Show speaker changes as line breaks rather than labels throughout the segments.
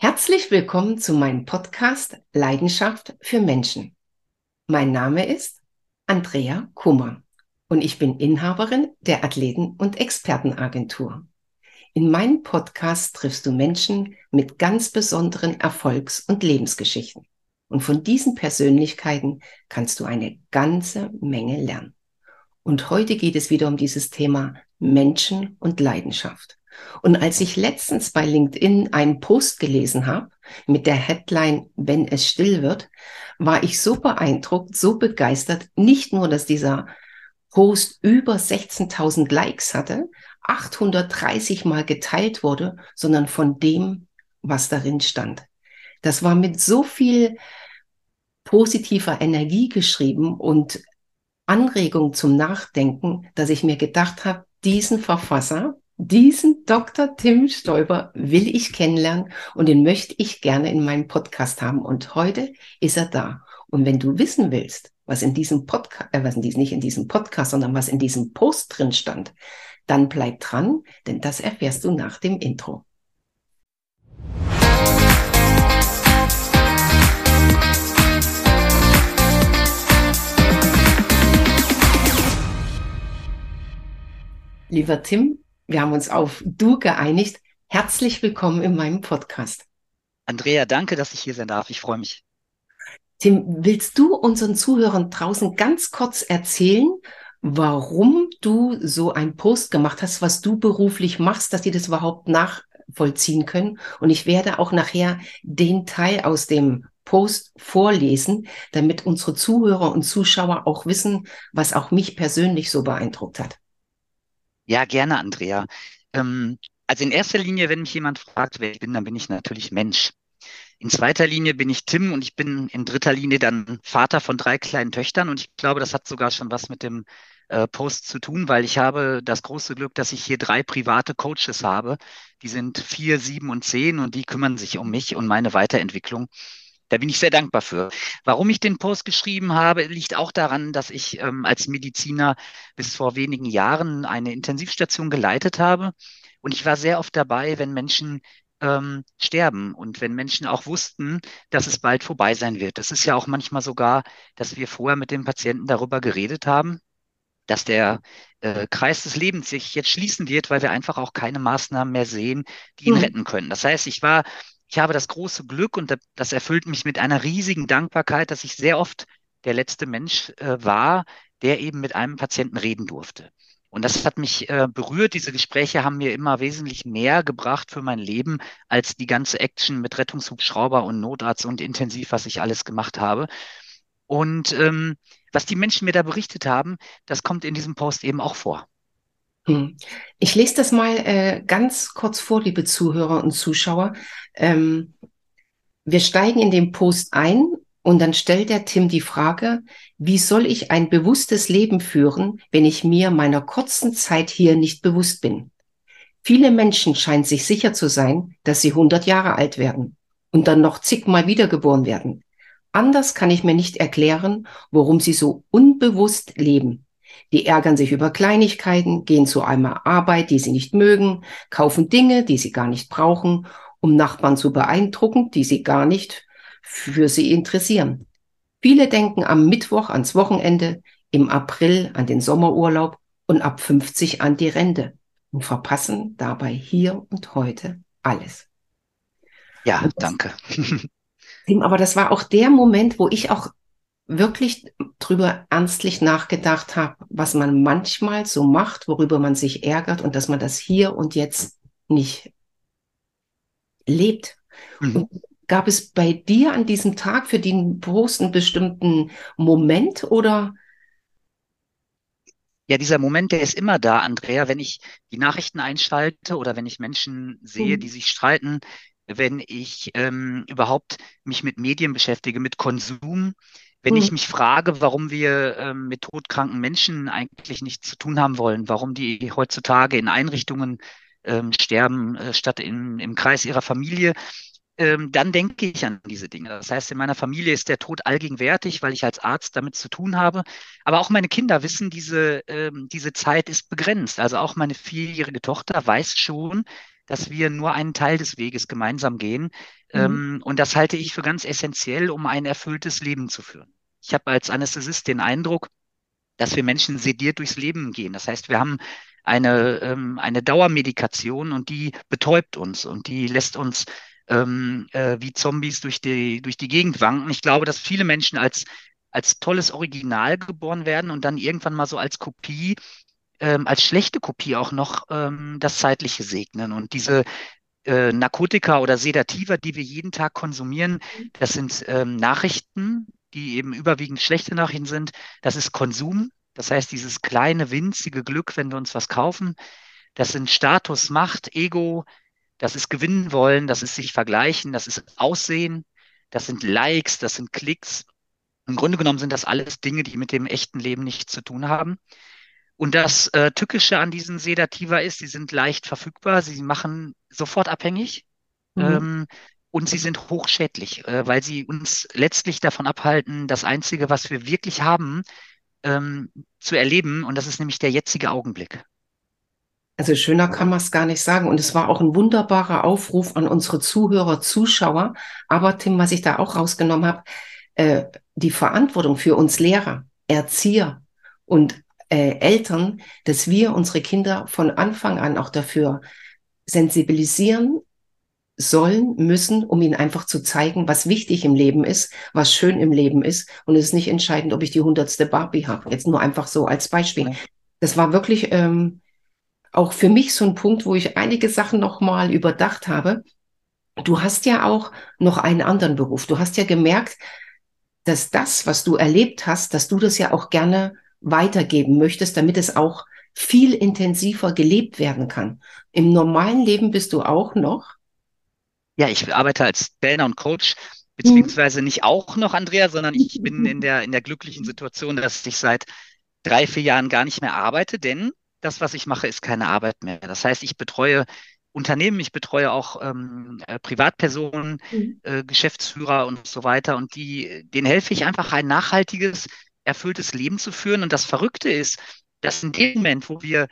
Herzlich willkommen zu meinem Podcast Leidenschaft für Menschen. Mein Name ist Andrea Kummer und ich bin Inhaberin der Athleten- und Expertenagentur. In meinem Podcast triffst du Menschen mit ganz besonderen Erfolgs- und Lebensgeschichten. Und von diesen Persönlichkeiten kannst du eine ganze Menge lernen. Und heute geht es wieder um dieses Thema Menschen und Leidenschaft. Und als ich letztens bei LinkedIn einen Post gelesen habe mit der Headline Wenn es still wird, war ich so beeindruckt, so begeistert, nicht nur, dass dieser Post über 16.000 Likes hatte, 830 mal geteilt wurde, sondern von dem, was darin stand. Das war mit so viel positiver Energie geschrieben und Anregung zum Nachdenken, dass ich mir gedacht habe, diesen Verfasser, diesen Dr. Tim Stoiber will ich kennenlernen und den möchte ich gerne in meinem Podcast haben. Und heute ist er da. Und wenn du wissen willst, was in diesem Podcast, äh, was in diesem, nicht in diesem Podcast, sondern was in diesem Post drin stand, dann bleib dran, denn das erfährst du nach dem Intro. Lieber Tim, wir haben uns auf Du geeinigt. Herzlich willkommen in meinem Podcast.
Andrea, danke, dass ich hier sein darf. Ich freue mich.
Tim, willst du unseren Zuhörern draußen ganz kurz erzählen, warum du so einen Post gemacht hast, was du beruflich machst, dass die das überhaupt nachvollziehen können? Und ich werde auch nachher den Teil aus dem Post vorlesen, damit unsere Zuhörer und Zuschauer auch wissen, was auch mich persönlich so beeindruckt hat.
Ja, gerne, Andrea. Ähm, also in erster Linie, wenn mich jemand fragt, wer ich bin, dann bin ich natürlich Mensch. In zweiter Linie bin ich Tim und ich bin in dritter Linie dann Vater von drei kleinen Töchtern und ich glaube, das hat sogar schon was mit dem äh, Post zu tun, weil ich habe das große Glück, dass ich hier drei private Coaches habe. Die sind vier, sieben und zehn und die kümmern sich um mich und meine Weiterentwicklung. Da bin ich sehr dankbar für. Warum ich den Post geschrieben habe, liegt auch daran, dass ich ähm, als Mediziner bis vor wenigen Jahren eine Intensivstation geleitet habe. Und ich war sehr oft dabei, wenn Menschen ähm, sterben und wenn Menschen auch wussten, dass es bald vorbei sein wird. Das ist ja auch manchmal sogar, dass wir vorher mit dem Patienten darüber geredet haben, dass der äh, Kreis des Lebens sich jetzt schließen wird, weil wir einfach auch keine Maßnahmen mehr sehen, die ihn mhm. retten können. Das heißt, ich war ich habe das große Glück und das erfüllt mich mit einer riesigen Dankbarkeit, dass ich sehr oft der letzte Mensch äh, war, der eben mit einem Patienten reden durfte. Und das hat mich äh, berührt. Diese Gespräche haben mir immer wesentlich mehr gebracht für mein Leben als die ganze Action mit Rettungshubschrauber und Notarzt und Intensiv, was ich alles gemacht habe. Und ähm, was die Menschen mir da berichtet haben, das kommt in diesem Post eben auch vor.
Hm. Ich lese das mal äh, ganz kurz vor, liebe Zuhörer und Zuschauer. Ähm, wir steigen in den Post ein und dann stellt der Tim die Frage, wie soll ich ein bewusstes Leben führen, wenn ich mir meiner kurzen Zeit hier nicht bewusst bin? Viele Menschen scheinen sich sicher zu sein, dass sie 100 Jahre alt werden und dann noch zigmal wiedergeboren werden. Anders kann ich mir nicht erklären, warum sie so unbewusst leben. Die ärgern sich über Kleinigkeiten, gehen zu einer Arbeit, die sie nicht mögen, kaufen Dinge, die sie gar nicht brauchen, um Nachbarn zu beeindrucken, die sie gar nicht für sie interessieren. Viele denken am Mittwoch ans Wochenende, im April an den Sommerurlaub und ab 50 an die Rente und verpassen dabei hier und heute alles.
Ja, das, danke.
aber das war auch der Moment, wo ich auch wirklich drüber ernstlich nachgedacht habe, was man manchmal so macht, worüber man sich ärgert und dass man das hier und jetzt nicht lebt. Mhm. gab es bei dir an diesem Tag für den Post einen bestimmten Moment oder?
Ja, dieser Moment, der ist immer da, Andrea, wenn ich die Nachrichten einschalte oder wenn ich Menschen sehe, mhm. die sich streiten, wenn ich ähm, überhaupt mich mit Medien beschäftige, mit Konsum, wenn ich hm. mich frage, warum wir ähm, mit todkranken Menschen eigentlich nichts zu tun haben wollen, warum die heutzutage in Einrichtungen ähm, sterben, äh, statt in, im Kreis ihrer Familie, ähm, dann denke ich an diese Dinge. Das heißt, in meiner Familie ist der Tod allgegenwärtig, weil ich als Arzt damit zu tun habe. Aber auch meine Kinder wissen, diese, ähm, diese Zeit ist begrenzt. Also auch meine vierjährige Tochter weiß schon, dass wir nur einen Teil des Weges gemeinsam gehen. Mhm. Ähm, und das halte ich für ganz essentiell, um ein erfülltes Leben zu führen. Ich habe als Anästhesist den Eindruck, dass wir Menschen sediert durchs Leben gehen. Das heißt, wir haben eine, ähm, eine Dauermedikation und die betäubt uns und die lässt uns ähm, äh, wie Zombies durch die, durch die Gegend wanken. Ich glaube, dass viele Menschen als, als tolles Original geboren werden und dann irgendwann mal so als Kopie, ähm, als schlechte Kopie auch noch ähm, das Zeitliche segnen. Und diese äh, Narkotika oder Sedativa, die wir jeden Tag konsumieren, das sind ähm, Nachrichten, die eben überwiegend schlechte Nachrichten sind. Das ist Konsum, das heißt dieses kleine, winzige Glück, wenn wir uns was kaufen. Das sind Status, Macht, Ego, das ist gewinnen wollen, das ist sich vergleichen, das ist Aussehen, das sind Likes, das sind Klicks. Im Grunde genommen sind das alles Dinge, die mit dem echten Leben nichts zu tun haben. Und das äh, Tückische an diesen Sedativa ist, sie sind leicht verfügbar, sie machen sofort abhängig mhm. ähm, und sie sind hochschädlich, äh, weil sie uns letztlich davon abhalten, das Einzige, was wir wirklich haben, ähm, zu erleben. Und das ist nämlich der jetzige Augenblick.
Also schöner kann man es gar nicht sagen. Und es war auch ein wunderbarer Aufruf an unsere Zuhörer, Zuschauer. Aber Tim, was ich da auch rausgenommen habe, äh, die Verantwortung für uns Lehrer, Erzieher und äh, Eltern, dass wir unsere Kinder von Anfang an auch dafür sensibilisieren sollen, müssen, um ihnen einfach zu zeigen, was wichtig im Leben ist, was schön im Leben ist. Und es ist nicht entscheidend, ob ich die hundertste Barbie habe. Jetzt nur einfach so als Beispiel. Das war wirklich ähm, auch für mich so ein Punkt, wo ich einige Sachen nochmal überdacht habe. Du hast ja auch noch einen anderen Beruf. Du hast ja gemerkt, dass das, was du erlebt hast, dass du das ja auch gerne weitergeben möchtest, damit es auch viel intensiver gelebt werden kann. Im normalen Leben bist du auch noch?
Ja, ich arbeite als Trainer und Coach, beziehungsweise nicht auch noch, Andrea, sondern ich bin in der, in der glücklichen Situation, dass ich seit drei, vier Jahren gar nicht mehr arbeite, denn das, was ich mache, ist keine Arbeit mehr. Das heißt, ich betreue Unternehmen, ich betreue auch ähm, äh, Privatpersonen, mhm. äh, Geschäftsführer und so weiter. Und die, denen helfe ich einfach ein nachhaltiges, erfülltes Leben zu führen. Und das Verrückte ist, dass in dem Moment, wo wir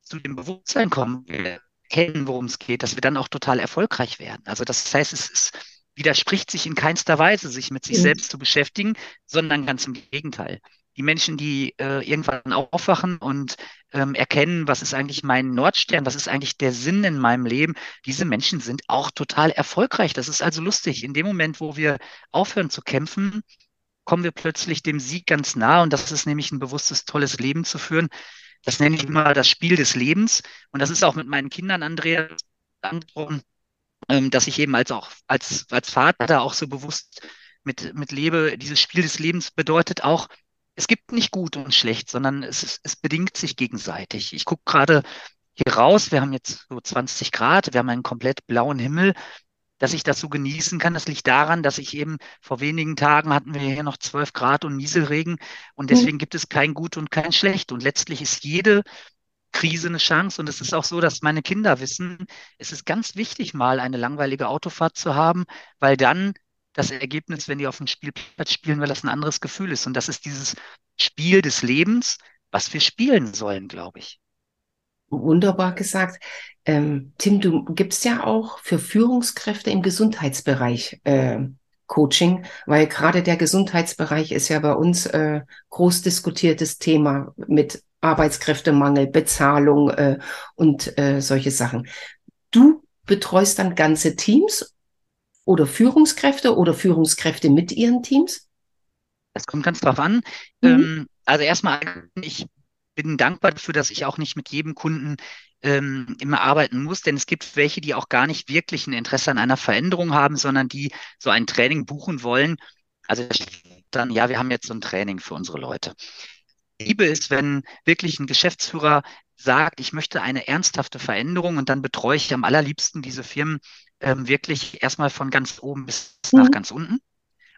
zu dem Bewusstsein kommen, wir kennen, worum es geht, dass wir dann auch total erfolgreich werden. Also das heißt, es, es widerspricht sich in keinster Weise, sich mit sich mhm. selbst zu beschäftigen, sondern ganz im Gegenteil die Menschen, die äh, irgendwann aufwachen und ähm, erkennen, was ist eigentlich mein Nordstern, was ist eigentlich der Sinn in meinem Leben, diese Menschen sind auch total erfolgreich. Das ist also lustig. In dem Moment, wo wir aufhören zu kämpfen, kommen wir plötzlich dem Sieg ganz nah und das ist nämlich ein bewusstes, tolles Leben zu führen. Das nenne ich immer das Spiel des Lebens und das ist auch mit meinen Kindern, Andrea, angesprochen, ähm, dass ich eben als auch als, als Vater auch so bewusst mit, mit lebe. Dieses Spiel des Lebens bedeutet auch, es gibt nicht gut und schlecht, sondern es, es bedingt sich gegenseitig. Ich gucke gerade hier raus, wir haben jetzt so 20 Grad, wir haben einen komplett blauen Himmel. Dass ich das so genießen kann, das liegt daran, dass ich eben vor wenigen Tagen hatten wir hier noch 12 Grad und Nieselregen und mhm. deswegen gibt es kein Gut und kein Schlecht. Und letztlich ist jede Krise eine Chance. Und es ist auch so, dass meine Kinder wissen, es ist ganz wichtig, mal eine langweilige Autofahrt zu haben, weil dann das Ergebnis, wenn die auf dem Spielplatz spielen, weil das ein anderes Gefühl ist. Und das ist dieses Spiel des Lebens, was wir spielen sollen, glaube ich.
Wunderbar gesagt. Ähm, Tim, du gibst ja auch für Führungskräfte im Gesundheitsbereich äh, Coaching, weil gerade der Gesundheitsbereich ist ja bei uns äh, groß diskutiertes Thema mit Arbeitskräftemangel, Bezahlung äh, und äh, solche Sachen. Du betreust dann ganze Teams oder Führungskräfte oder Führungskräfte mit ihren Teams?
Das kommt ganz drauf an. Mhm. Ähm, also erstmal, ich bin dankbar dafür, dass ich auch nicht mit jedem Kunden ähm, immer arbeiten muss, denn es gibt welche, die auch gar nicht wirklich ein Interesse an einer Veränderung haben, sondern die so ein Training buchen wollen. Also dann, ja, wir haben jetzt so ein Training für unsere Leute. Liebe ist, wenn wirklich ein Geschäftsführer sagt, ich möchte eine ernsthafte Veränderung und dann betreue ich am allerliebsten diese Firmen ähm, wirklich erstmal von ganz oben bis mhm. nach ganz unten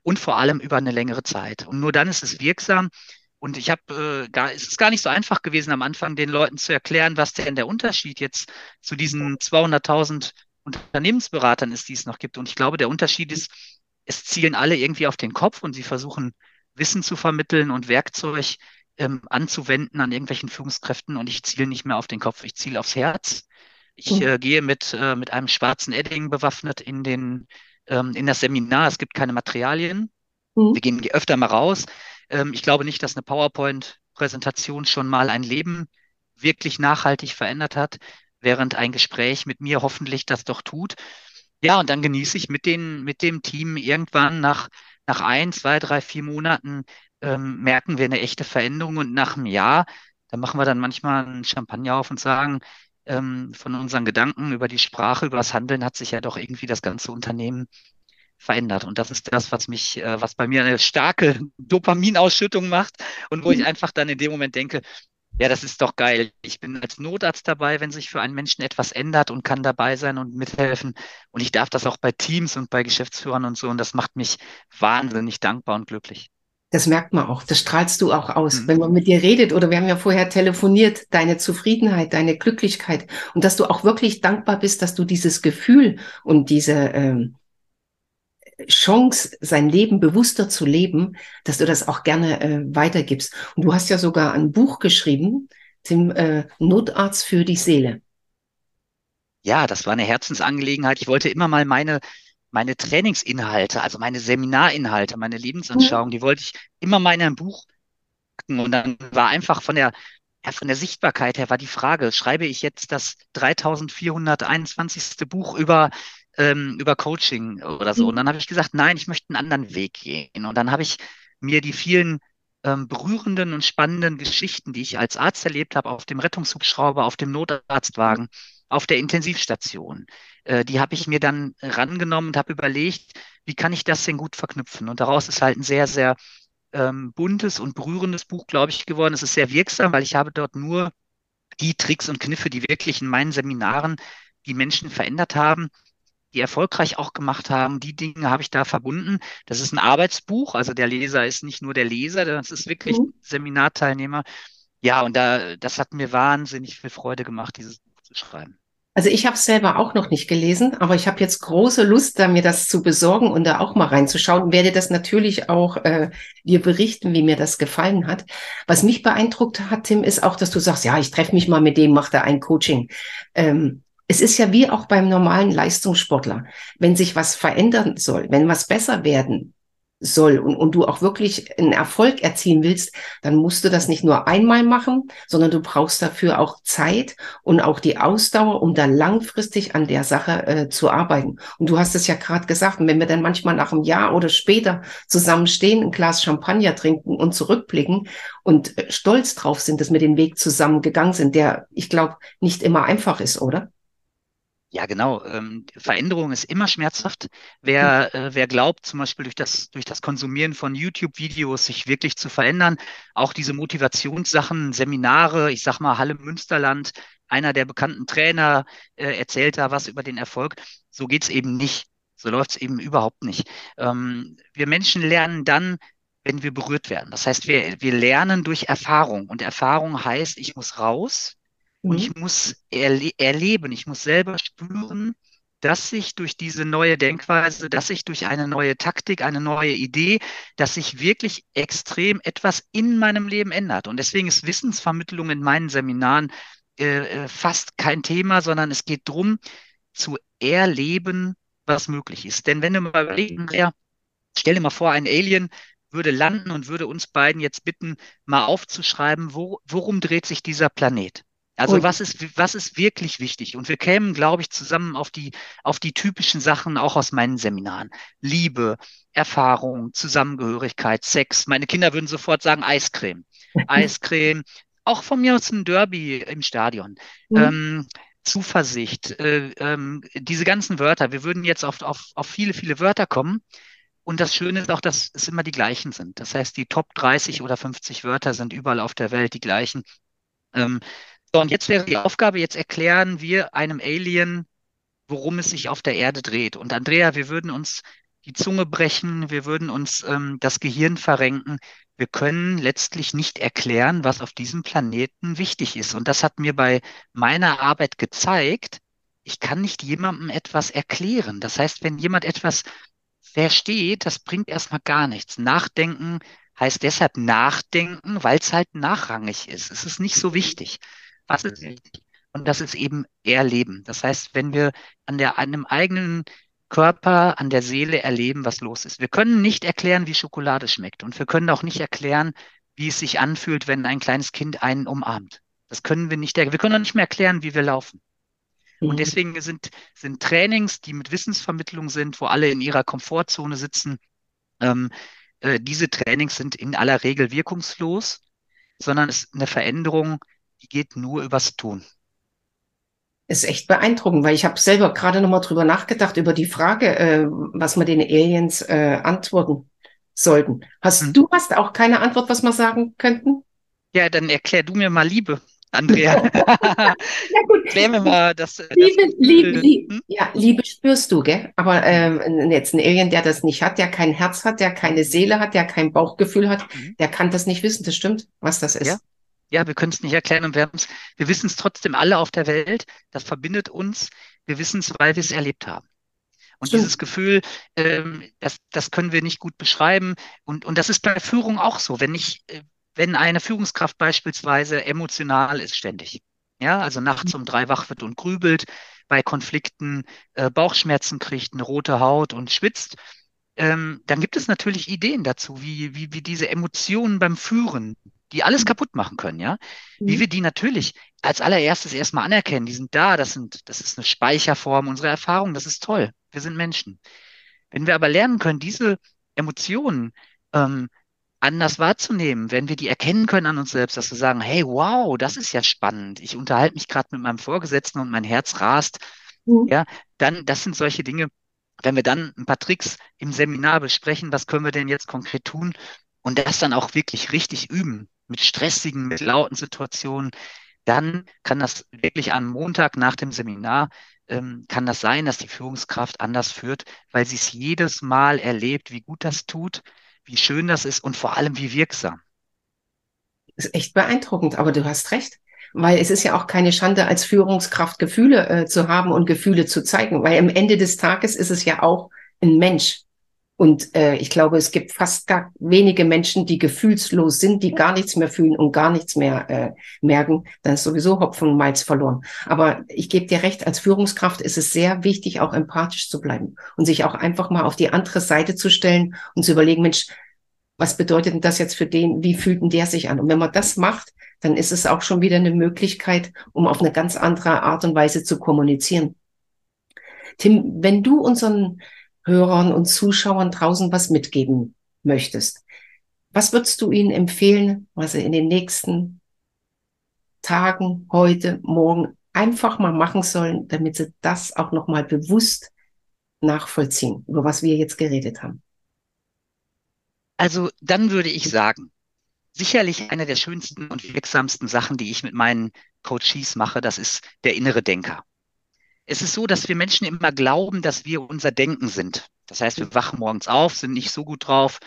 und vor allem über eine längere Zeit. Und nur dann ist es wirksam. Und ich habe, äh, gar, es ist gar nicht so einfach gewesen am Anfang, den Leuten zu erklären, was denn der Unterschied jetzt zu diesen 200.000 Unternehmensberatern ist, die es noch gibt. Und ich glaube, der Unterschied ist, es zielen alle irgendwie auf den Kopf und sie versuchen Wissen zu vermitteln und Werkzeug ähm, anzuwenden an irgendwelchen Führungskräften. Und ich ziele nicht mehr auf den Kopf, ich ziele aufs Herz. Ich mhm. äh, gehe mit, äh, mit einem schwarzen Edding bewaffnet in den, ähm, in das Seminar. Es gibt keine Materialien. Mhm. Wir gehen öfter mal raus. Ähm, ich glaube nicht, dass eine PowerPoint-Präsentation schon mal ein Leben wirklich nachhaltig verändert hat, während ein Gespräch mit mir hoffentlich das doch tut. Ja, und dann genieße ich mit den, mit dem Team irgendwann nach, nach ein, zwei, drei, vier Monaten ähm, merken wir eine echte Veränderung und nach einem Jahr, da machen wir dann manchmal einen Champagner auf und sagen, ähm, von unseren Gedanken über die Sprache, über das Handeln hat sich ja doch irgendwie das ganze Unternehmen verändert. Und das ist das, was mich, äh, was bei mir eine starke Dopaminausschüttung macht und wo ich mhm. einfach dann in dem Moment denke, ja, das ist doch geil. Ich bin als Notarzt dabei, wenn sich für einen Menschen etwas ändert und kann dabei sein und mithelfen. Und ich darf das auch bei Teams und bei Geschäftsführern und so. Und das macht mich wahnsinnig dankbar und glücklich.
Das merkt man auch. Das strahlst du auch aus. Mhm. Wenn man mit dir redet oder wir haben ja vorher telefoniert, deine Zufriedenheit, deine Glücklichkeit und dass du auch wirklich dankbar bist, dass du dieses Gefühl und diese ähm, Chance, sein Leben bewusster zu leben, dass du das auch gerne äh, weitergibst. Und du hast ja sogar ein Buch geschrieben, dem äh, Notarzt für die Seele.
Ja, das war eine Herzensangelegenheit. Ich wollte immer mal meine meine Trainingsinhalte, also meine Seminarinhalte, meine Lebensanschauung, die wollte ich immer mal in ein Buch packen. Und dann war einfach von der, ja, von der Sichtbarkeit her war die Frage, schreibe ich jetzt das 3421. Buch über, ähm, über Coaching oder so? Und dann habe ich gesagt, nein, ich möchte einen anderen Weg gehen. Und dann habe ich mir die vielen ähm, berührenden und spannenden Geschichten, die ich als Arzt erlebt habe, auf dem Rettungshubschrauber, auf dem Notarztwagen, auf der Intensivstation. Äh, die habe ich mir dann rangenommen und habe überlegt, wie kann ich das denn gut verknüpfen? Und daraus ist halt ein sehr, sehr ähm, buntes und berührendes Buch, glaube ich, geworden. Es ist sehr wirksam, weil ich habe dort nur die Tricks und Kniffe, die wirklich in meinen Seminaren die Menschen verändert haben, die erfolgreich auch gemacht haben. Die Dinge habe ich da verbunden. Das ist ein Arbeitsbuch, also der Leser ist nicht nur der Leser, das ist wirklich mhm. Seminarteilnehmer. Ja, und da, das hat mir wahnsinnig viel Freude gemacht, dieses Buch zu schreiben.
Also ich habe es selber auch noch nicht gelesen, aber ich habe jetzt große Lust, da mir das zu besorgen und da auch mal reinzuschauen und werde das natürlich auch äh, dir berichten, wie mir das gefallen hat. Was mich beeindruckt hat, Tim, ist auch, dass du sagst, ja, ich treffe mich mal mit dem, mache da ein Coaching. Ähm, es ist ja wie auch beim normalen Leistungssportler. Wenn sich was verändern soll, wenn was besser werden soll und, und du auch wirklich einen Erfolg erzielen willst, dann musst du das nicht nur einmal machen, sondern du brauchst dafür auch Zeit und auch die Ausdauer, um da langfristig an der Sache äh, zu arbeiten. Und du hast es ja gerade gesagt, und wenn wir dann manchmal nach einem Jahr oder später zusammenstehen, ein Glas Champagner trinken und zurückblicken und äh, stolz drauf sind, dass wir den Weg zusammen gegangen sind, der, ich glaube, nicht immer einfach ist, oder?
Ja, genau. Ähm, Veränderung ist immer schmerzhaft. Wer, hm. äh, wer glaubt, zum Beispiel durch das, durch das Konsumieren von YouTube-Videos sich wirklich zu verändern, auch diese Motivationssachen, Seminare, ich sag mal Halle Münsterland, einer der bekannten Trainer äh, erzählt da was über den Erfolg. So geht's eben nicht. So läuft's eben überhaupt nicht. Ähm, wir Menschen lernen dann, wenn wir berührt werden. Das heißt, wir, wir lernen durch Erfahrung. Und Erfahrung heißt, ich muss raus, und ich mhm. muss erle erleben, ich muss selber spüren, dass sich durch diese neue Denkweise, dass sich durch eine neue Taktik, eine neue Idee, dass sich wirklich extrem etwas in meinem Leben ändert. Und deswegen ist Wissensvermittlung in meinen Seminaren äh, äh fast kein Thema, sondern es geht darum, zu erleben, was möglich ist. Denn wenn du mal überlegen, ja, stell dir mal vor, ein Alien würde landen und würde uns beiden jetzt bitten, mal aufzuschreiben, wo, worum dreht sich dieser Planet? Also und was ist, was ist wirklich wichtig? Und wir kämen, glaube ich, zusammen auf die, auf die typischen Sachen auch aus meinen Seminaren. Liebe, Erfahrung, Zusammengehörigkeit, Sex. Meine Kinder würden sofort sagen Eiscreme. Eiscreme. Auch von mir aus ein Derby im Stadion. Mhm. Ähm, Zuversicht, äh, ähm, diese ganzen Wörter. Wir würden jetzt auf, auf, auf viele, viele Wörter kommen. Und das Schöne ist auch, dass es immer die gleichen sind. Das heißt, die Top 30 oder 50 Wörter sind überall auf der Welt die gleichen. Ähm, so, und jetzt wäre die Aufgabe, jetzt erklären wir einem Alien, worum es sich auf der Erde dreht. Und Andrea, wir würden uns die Zunge brechen, wir würden uns ähm, das Gehirn verrenken. Wir können letztlich nicht erklären, was auf diesem Planeten wichtig ist. Und das hat mir bei meiner Arbeit gezeigt, ich kann nicht jemandem etwas erklären. Das heißt, wenn jemand etwas versteht, das bringt erstmal gar nichts. Nachdenken heißt deshalb nachdenken, weil es halt nachrangig ist. Es ist nicht so wichtig. Was ist wichtig? Und das ist eben Erleben. Das heißt, wenn wir an der, an einem eigenen Körper, an der Seele erleben, was los ist. Wir können nicht erklären, wie Schokolade schmeckt. Und wir können auch nicht erklären, wie es sich anfühlt, wenn ein kleines Kind einen umarmt. Das können wir nicht, wir können auch nicht mehr erklären, wie wir laufen. Und mhm. deswegen sind, sind Trainings, die mit Wissensvermittlung sind, wo alle in ihrer Komfortzone sitzen, ähm, äh, diese Trainings sind in aller Regel wirkungslos, sondern es ist eine Veränderung, die geht nur übers Tun.
Ist echt beeindruckend, weil ich habe selber gerade nochmal drüber nachgedacht, über die Frage, äh, was wir den Aliens äh, antworten sollten. Hast hm. du hast auch keine Antwort, was wir sagen könnten?
Ja, dann erklär du mir mal Liebe. Andrea. ja, gut. Klär mir mal das.
Liebe, das Liebe, Liebe, hm? ja, Liebe spürst du, gell? Aber ähm, jetzt ein Alien, der das nicht hat, der kein Herz hat, der keine Seele hat, der kein Bauchgefühl hat, mhm. der kann das nicht wissen. Das stimmt, was das ist.
Ja, ja wir können es nicht erklären und wir, wir wissen es trotzdem alle auf der Welt. Das verbindet uns. Wir wissen es, weil wir es erlebt haben. Und Stimmt. dieses Gefühl, ähm, das, das können wir nicht gut beschreiben. Und, und das ist bei Führung auch so. Wenn ich, äh, wenn eine Führungskraft beispielsweise emotional ist ständig, ja, also nachts um drei wach wird und grübelt, bei Konflikten äh, Bauchschmerzen kriegt, eine rote Haut und schwitzt, ähm, dann gibt es natürlich Ideen dazu, wie, wie, wie diese Emotionen beim Führen, die alles kaputt machen können, ja, wie mhm. wir die natürlich als allererstes erstmal anerkennen. Die sind da, das sind, das ist eine Speicherform unserer Erfahrung, das ist toll. Wir sind Menschen. Wenn wir aber lernen können, diese Emotionen ähm, anders wahrzunehmen, wenn wir die erkennen können an uns selbst, dass wir sagen, hey, wow, das ist ja spannend. Ich unterhalte mich gerade mit meinem Vorgesetzten und mein Herz rast. Mhm. Ja, dann, das sind solche Dinge, wenn wir dann ein paar Tricks im Seminar besprechen, was können wir denn jetzt konkret tun und das dann auch wirklich richtig üben, mit stressigen, mit lauten Situationen, dann kann das wirklich am Montag nach dem Seminar, ähm, kann das sein, dass die Führungskraft anders führt, weil sie es jedes Mal erlebt, wie gut das tut, wie schön das ist und vor allem wie wirksam.
Das ist echt beeindruckend, aber du hast recht. Weil es ist ja auch keine Schande, als Führungskraft Gefühle äh, zu haben und Gefühle zu zeigen. Weil am Ende des Tages ist es ja auch ein Mensch. Und äh, ich glaube, es gibt fast gar wenige Menschen, die gefühlslos sind, die gar nichts mehr fühlen und gar nichts mehr äh, merken. Dann ist sowieso Hopfen und Malz verloren. Aber ich gebe dir recht, als Führungskraft ist es sehr wichtig, auch empathisch zu bleiben und sich auch einfach mal auf die andere Seite zu stellen und zu überlegen, Mensch, was bedeutet denn das jetzt für den? Wie fühlt denn der sich an? Und wenn man das macht, dann ist es auch schon wieder eine Möglichkeit, um auf eine ganz andere Art und Weise zu kommunizieren. Tim, wenn du unseren Hörern und Zuschauern draußen was mitgeben möchtest, was würdest du ihnen empfehlen, was sie in den nächsten Tagen, heute, morgen einfach mal machen sollen, damit sie das auch nochmal bewusst nachvollziehen, über was wir jetzt geredet haben?
Also dann würde ich sagen, sicherlich eine der schönsten und wirksamsten Sachen, die ich mit meinen Coaches mache, das ist der innere Denker. Es ist so, dass wir Menschen immer glauben, dass wir unser Denken sind. Das heißt, wir wachen morgens auf, sind nicht so gut drauf,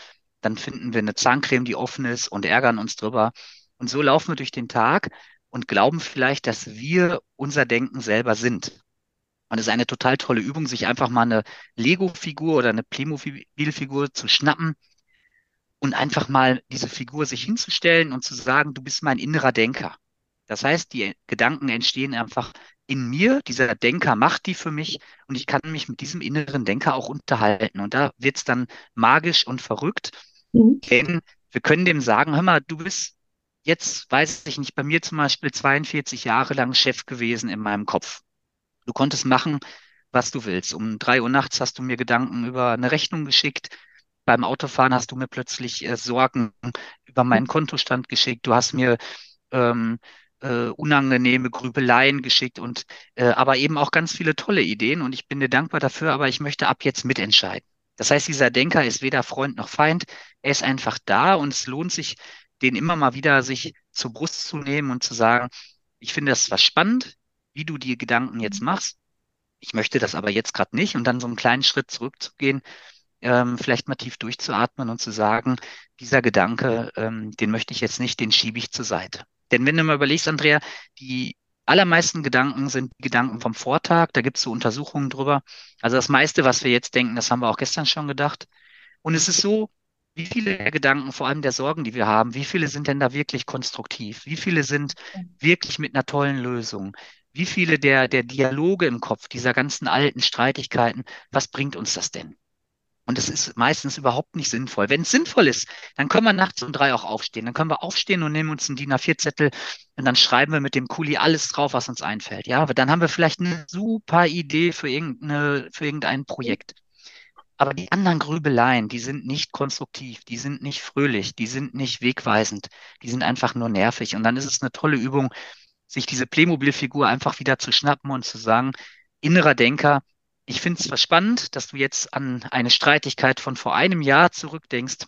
dann finden wir eine Zahncreme, die offen ist und ärgern uns drüber. Und so laufen wir durch den Tag und glauben vielleicht, dass wir unser Denken selber sind. Und es ist eine total tolle Übung, sich einfach mal eine Lego-Figur oder eine Playmobil-Figur zu schnappen und einfach mal diese Figur sich hinzustellen und zu sagen, du bist mein innerer Denker. Das heißt, die Gedanken entstehen einfach in mir, dieser Denker macht die für mich und ich kann mich mit diesem inneren Denker auch unterhalten. Und da wird es dann magisch und verrückt, mhm. denn wir können dem sagen, hör mal, du bist jetzt, weiß ich nicht, bei mir zum Beispiel 42 Jahre lang Chef gewesen in meinem Kopf. Du konntest machen, was du willst. Um drei Uhr nachts hast du mir Gedanken über eine Rechnung geschickt beim Autofahren hast du mir plötzlich äh, Sorgen über meinen Kontostand geschickt. Du hast mir ähm, äh, unangenehme Grübeleien geschickt und äh, aber eben auch ganz viele tolle Ideen und ich bin dir dankbar dafür, aber ich möchte ab jetzt mitentscheiden. Das heißt, dieser Denker ist weder Freund noch Feind, er ist einfach da und es lohnt sich, den immer mal wieder sich zur Brust zu nehmen und zu sagen, ich finde das was spannend, wie du die Gedanken jetzt machst. Ich möchte das aber jetzt gerade nicht und dann so einen kleinen Schritt zurückzugehen ähm, vielleicht mal tief durchzuatmen und zu sagen, dieser Gedanke, ähm, den möchte ich jetzt nicht, den schiebe ich zur Seite. Denn wenn du mal überlegst, Andrea, die allermeisten Gedanken sind Gedanken vom Vortag, da gibt es so Untersuchungen drüber. Also das meiste, was wir jetzt denken, das haben wir auch gestern schon gedacht. Und es ist so, wie viele der Gedanken, vor allem der Sorgen, die wir haben, wie viele sind denn da wirklich konstruktiv? Wie viele sind wirklich mit einer tollen Lösung? wie viele der, der Dialoge im Kopf, dieser ganzen alten Streitigkeiten, was bringt uns das denn? Und es ist meistens überhaupt nicht sinnvoll. Wenn es sinnvoll ist, dann können wir nachts um drei auch aufstehen. Dann können wir aufstehen und nehmen uns einen DIN A4-Zettel und dann schreiben wir mit dem Kuli alles drauf, was uns einfällt. Ja, aber dann haben wir vielleicht eine super Idee für, irgendeine, für irgendein Projekt. Aber die anderen Grübeleien, die sind nicht konstruktiv, die sind nicht fröhlich, die sind nicht wegweisend, die sind einfach nur nervig. Und dann ist es eine tolle Übung, sich diese Playmobil-Figur einfach wieder zu schnappen und zu sagen, innerer Denker, ich finde es spannend, dass du jetzt an eine Streitigkeit von vor einem Jahr zurückdenkst.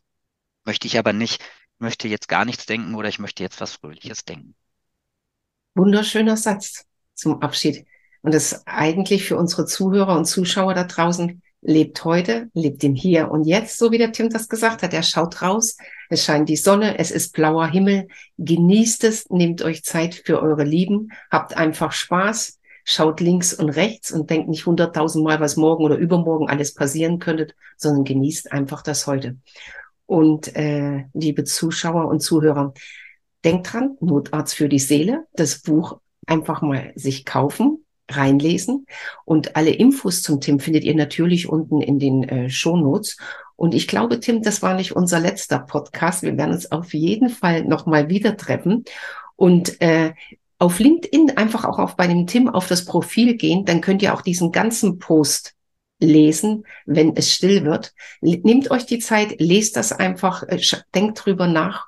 Möchte ich aber nicht. Ich möchte jetzt gar nichts denken oder ich möchte jetzt was Fröhliches denken.
Wunderschöner Satz zum Abschied. Und das eigentlich für unsere Zuhörer und Zuschauer da draußen, lebt heute, lebt im Hier und Jetzt, so wie der Tim das gesagt hat. Er schaut raus, es scheint die Sonne, es ist blauer Himmel. Genießt es, nehmt euch Zeit für eure Lieben, habt einfach Spaß, schaut links und rechts und denkt nicht hunderttausendmal, was morgen oder übermorgen alles passieren könnte, sondern genießt einfach das heute. Und äh, liebe Zuschauer und Zuhörer, denkt dran, Notarzt für die Seele, das Buch einfach mal sich kaufen, reinlesen. Und alle Infos zum Tim findet ihr natürlich unten in den äh, Shownotes. Und ich glaube, Tim, das war nicht unser letzter Podcast. Wir werden uns auf jeden Fall nochmal wieder treffen. Und äh, auf LinkedIn einfach auch auf bei dem Tim auf das Profil gehen, dann könnt ihr auch diesen ganzen Post lesen, wenn es still wird. Nehmt euch die Zeit, lest das einfach, äh, denkt drüber nach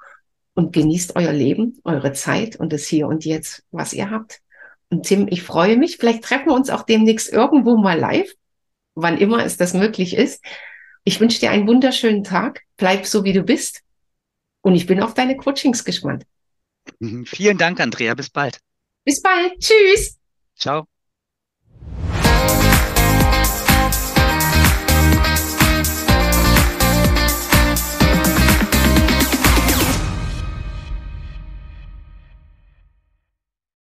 und genießt euer Leben, eure Zeit und das Hier und Jetzt, was ihr habt. Und Tim, ich freue mich. Vielleicht treffen wir uns auch demnächst irgendwo mal live, wann immer es das möglich ist. Ich wünsche dir einen wunderschönen Tag. Bleib so, wie du bist. Und ich bin auf deine Coachings gespannt.
Mhm. Vielen Dank, Andrea. Bis bald.
Bis bald. Tschüss.
Ciao.